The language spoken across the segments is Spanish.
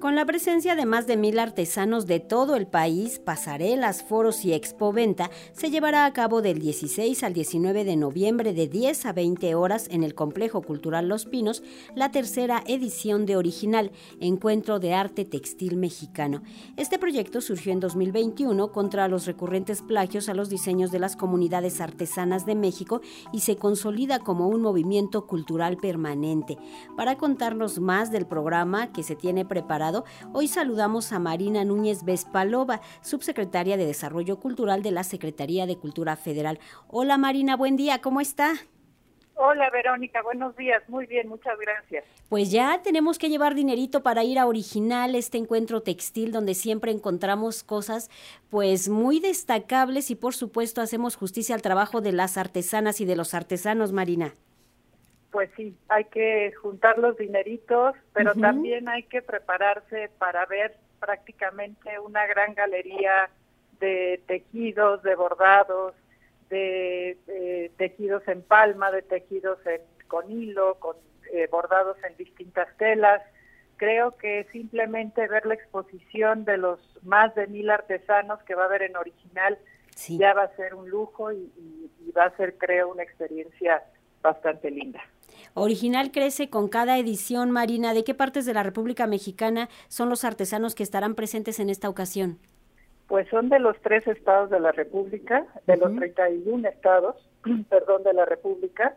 Con la presencia de más de mil artesanos de todo el país, pasarelas, foros y expoventa, se llevará a cabo del 16 al 19 de noviembre de 10 a 20 horas en el Complejo Cultural Los Pinos la tercera edición de Original, Encuentro de Arte Textil Mexicano. Este proyecto surgió en 2021 contra los recurrentes plagios a los diseños de las comunidades artesanas de México y se consolida como un movimiento cultural permanente. Para contarnos más del programa que se tiene preparado, hoy saludamos a Marina Núñez Vespalova, subsecretaria de Desarrollo Cultural de la Secretaría de Cultura Federal. Hola Marina, buen día, ¿cómo está? Hola Verónica, buenos días, muy bien, muchas gracias. Pues ya tenemos que llevar dinerito para ir a Original, este encuentro textil donde siempre encontramos cosas pues muy destacables y por supuesto hacemos justicia al trabajo de las artesanas y de los artesanos, Marina pues sí, hay que juntar los dineritos, pero también hay que prepararse para ver prácticamente una gran galería de tejidos, de bordados, de, tejidos en palma, de tejidos con hilo, con eh, bordados en distintas telas. Creo que simplemente ver la exposición de los más de mil artesanos que va a haber en original ya va a ser un lujo y va a ser, creo, una experiencia bastante linda. Original crece con cada edición, Marina. ¿De qué partes de la República Mexicana son los artesanos que estarán presentes en esta ocasión? Pues son de los tres estados de la República, de los 31 estados, perdón, de la República.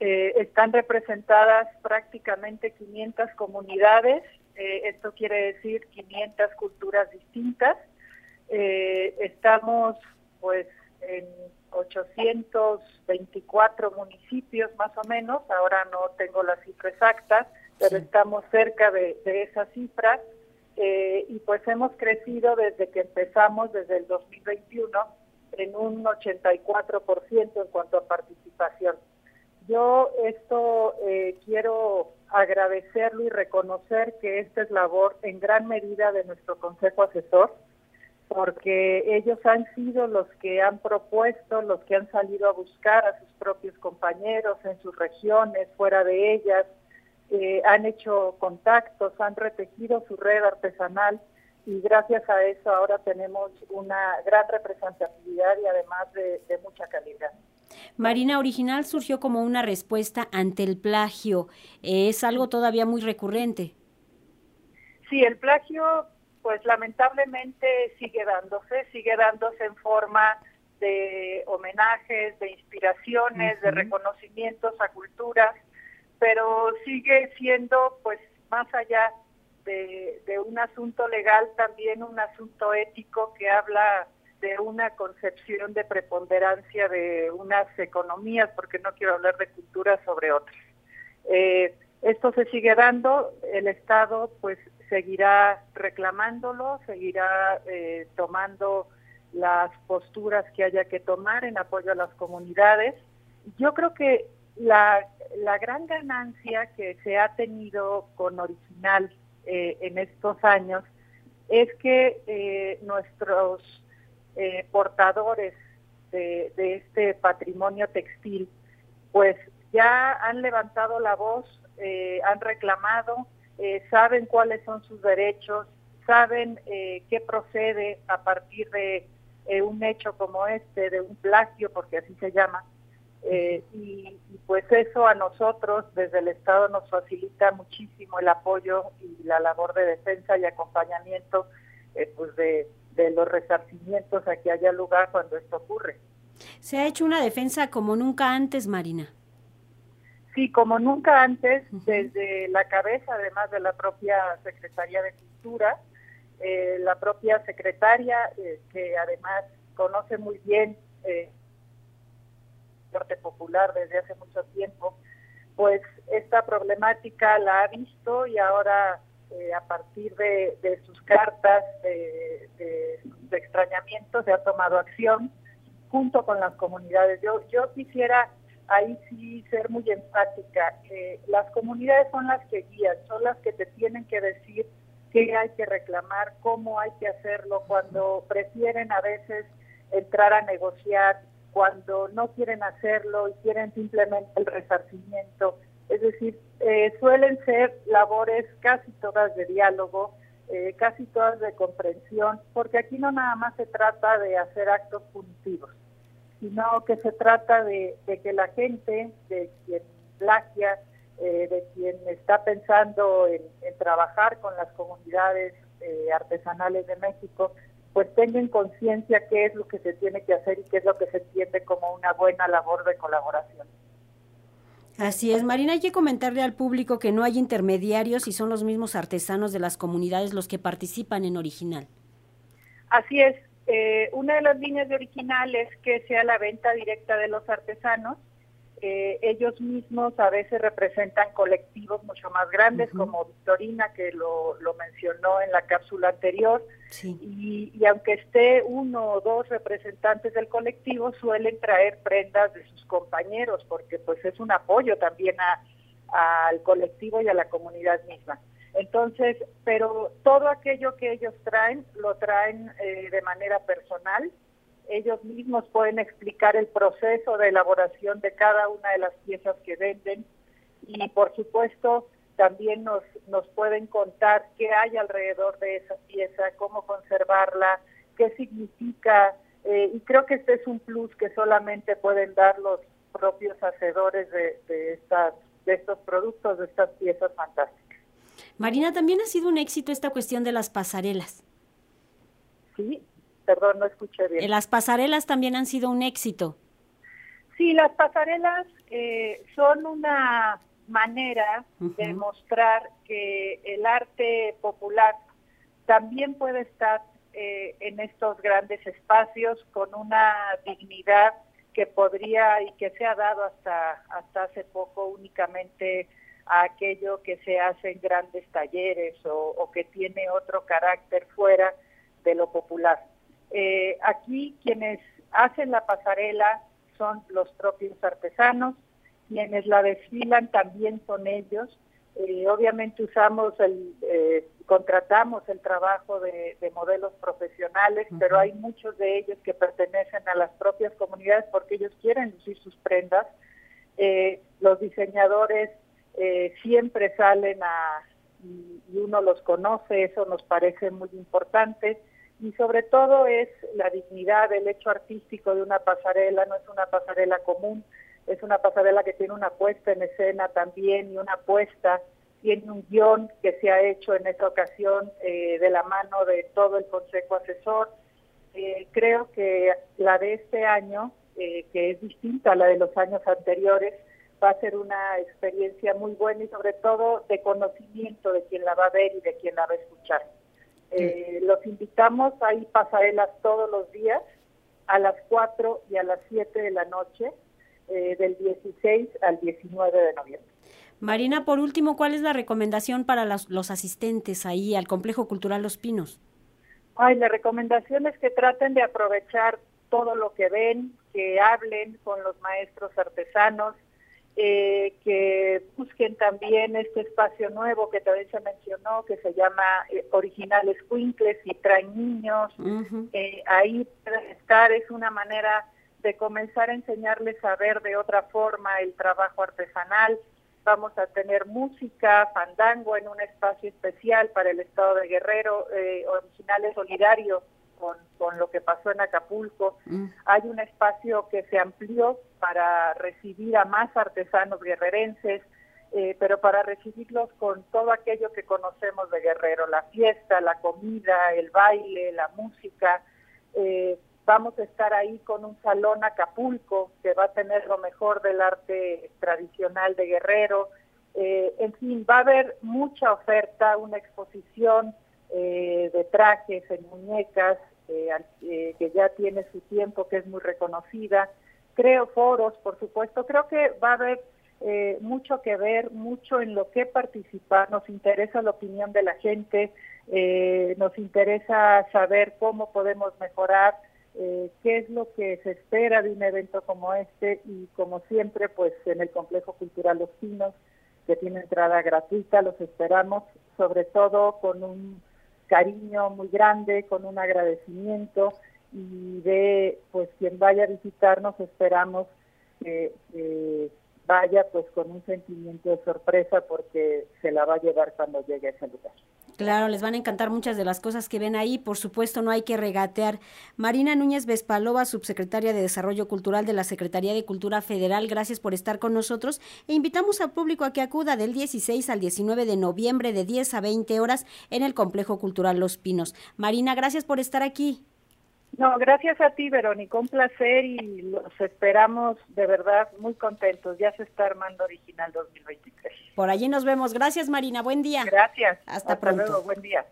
Eh, están representadas prácticamente 500 comunidades, eh, esto quiere decir 500 culturas distintas. Eh, estamos pues en 824 municipios más o menos, ahora no tengo la cifra exacta, pero estamos cerca de, esa cifra eh, y pues hemos crecido desde que empezamos, desde el 2021, en un 84% en cuanto a participación. Yo esto eh, quiero agradecerlo y reconocer que esta es labor en gran medida de nuestro Consejo Asesor, porque ellos han sido los que han propuesto, los que han salido a buscar a sus propios compañeros en sus regiones, fuera de ellas, eh, han hecho contactos, han retejido su red artesanal y gracias a eso ahora tenemos una gran representatividad y además de, de mucha calidad. Marina Original surgió como una respuesta ante el plagio. Es algo todavía muy recurrente. Sí, el plagio pues lamentablemente sigue dándose, sigue dándose en forma de homenajes, de inspiraciones, de reconocimientos a culturas, pero sigue siendo pues más allá de, un asunto legal, también un asunto ético que habla de una concepción de preponderancia de unas economías, porque no quiero hablar de cultura sobre otras. Eh, esto se sigue dando, el Estado pues seguirá reclamándolo, seguirá eh, tomando las posturas que haya que tomar en apoyo a las comunidades. Yo creo que la, gran ganancia que se ha tenido con Original eh, en estos años es que eh, nuestros portadores de, de, este patrimonio textil, pues ya han levantado la voz, han reclamado, eh, saben cuáles son sus derechos, saben eh, qué procede a partir de eh, un hecho como este, de un plagio, porque así se llama. Y, pues eso a nosotros desde el Estado nos facilita muchísimo el apoyo y la labor de defensa y acompañamiento pues de, de los resarcimientos a que haya lugar cuando esto ocurre. Se ha hecho una defensa como nunca antes, Marina. Sí, como nunca antes, desde la cabeza, además de la propia Secretaría de Cultura, eh, la propia secretaria, eh, que además conoce muy bien eh, el arte popular desde hace mucho tiempo, pues esta problemática la ha visto y ahora a partir de, sus cartas de, de, extrañamiento se ha tomado acción junto con las comunidades. Yo, yo quisiera ahí sí ser muy enfática. las comunidades son las que guían, son las que te tienen que decir qué hay que reclamar, cómo hay que hacerlo, cuando prefieren a veces entrar a negociar, cuando no quieren hacerlo y quieren simplemente el resarcimiento. Es decir, eh, suelen ser labores casi todas de diálogo eh, casi todas de comprensión, porque aquí no nada más se trata de hacer actos punitivos, sino que se trata de, que la gente, de quien plagia, eh, de quien está pensando en, trabajar con las comunidades eh, artesanales de México, pues tengan conciencia qué es lo que se tiene que hacer y qué es lo que se entiende como una buena labor de colaboración. Así es, Marina, hay que comentarle al público que no hay intermediarios y son los mismos artesanos de las comunidades los que participan en Original. Así es, eh, una de las líneas de Original es que sea la venta directa de los artesanos ellos mismos a veces representan colectivos mucho más grandes, como Victorina, que lo, mencionó en la cápsula anterior, y, aunque esté uno o dos representantes del colectivo, suelen traer prendas de sus compañeros, porque pues es un apoyo también al colectivo y a la comunidad misma. Entonces, pero todo aquello que ellos traen, lo traen eh, de manera personal, ellos mismos pueden explicar el proceso de elaboración de cada una de las piezas que venden y por supuesto también nos, nos pueden contar qué hay alrededor de esa pieza, cómo conservarla, qué significa eh, y creo que este es un plus que solamente pueden dar los propios hacedores de, de, estas, de estos productos, de estas piezas fantásticas. Marina, también ha sido un éxito esta cuestión de las pasarelas. Sí, Perdón, no escuché bien. Las pasarelas también han sido un éxito. Sí, las pasarelas eh, son una manera de mostrar que el arte popular también puede estar eh, en estos grandes espacios con una dignidad que podría y que se ha dado hasta, hasta hace poco únicamente a aquello que se hace en grandes talleres o que tiene otro carácter fuera de lo popular. Eh, aquí quienes hacen la pasarela son los propios artesanos, quienes la desfilan también son ellos. Eh, obviamente usamos el, eh, contratamos el trabajo de, modelos profesionales, pero hay muchos de ellos que pertenecen a las propias comunidades porque ellos quieren lucir sus prendas. los diseñadores siempre salen a y uno los conoce, eso nos parece muy importante y sobre todo es la dignidad del hecho artístico de una pasarela, no es una pasarela común, es una pasarela que tiene una puesta en escena también y una puesta, tiene un guion que se ha hecho en esta ocasión eh, de la mano de todo el Consejo Asesor. Eh, creo que la de este año, eh, que es distinta a la de los años anteriores, va a ser una experiencia muy buena y sobre todo de conocimiento de quien la va a ver y de quien la va a escuchar. Eh, los invitamos, hay pasarelas todos los días, a las 4 y a las 7 de la noche, eh, del 16 al 19 de noviembre. Marina, por último, ¿cuál es la recomendación para los, asistentes ahí al Complejo Cultural Los Pinos? Ay, la recomendación es que traten de aprovechar todo lo que ven, que hablen con los maestros artesanos, eh, que busquen también este espacio nuevo que también se mencionó, que se llama eh, Originales Quincles y traen niños. Eh, ahí pueden estar, es una manera de comenzar a enseñarles a ver de otra forma el trabajo artesanal. Vamos a tener música, fandango en un espacio especial para el Estado de Guerrero, Originales Solidario con, lo que pasó en Acapulco. Mm. Hay un espacio que se amplió para recibir a más artesanos guerrerenses, eh, pero para recibirlos con todo aquello que conocemos de Guerrero, la fiesta, la comida, el baile, la música. Eh, vamos a estar ahí con un salón Acapulco que va a tener lo mejor del arte tradicional de Guerrero. Eh, en fin, va a haber mucha oferta, una exposición de trajes en muñecas, eh, que ya tiene su tiempo, que es muy reconocida. Creo foros, por supuesto. Creo que va a haber eh, mucho que ver, mucho en lo que participar. Nos interesa la opinión de la gente, eh, nos interesa saber cómo podemos mejorar, qué es lo que se espera de un evento como este y como siempre, pues en el Complejo Cultural Los Pinos, que tiene entrada gratuita, los esperamos, sobre todo con un cariño muy grande, con un agradecimiento y de pues quien vaya a visitarnos esperamos que, vaya pues con un sentimiento de sorpresa porque se la va a llevar cuando llegue a ese lugar. Claro, les van a encantar muchas de las cosas que ven ahí. Por supuesto, no hay que regatear. Marina Núñez Vespalova, subsecretaria de Desarrollo Cultural de la Secretaría de Cultura Federal, gracias por estar con nosotros. E invitamos al público a que acuda del 16 al 19 de noviembre de 10 a 20 horas en el Complejo Cultural Los Pinos. Marina, gracias por estar aquí. No, gracias a ti, Verónica, un placer y los esperamos de verdad muy contentos. Ya se está armando Original 2023. Por allí nos vemos. Gracias, Marina. Buen día. Gracias. Hasta, pronto. Luego. Buen día.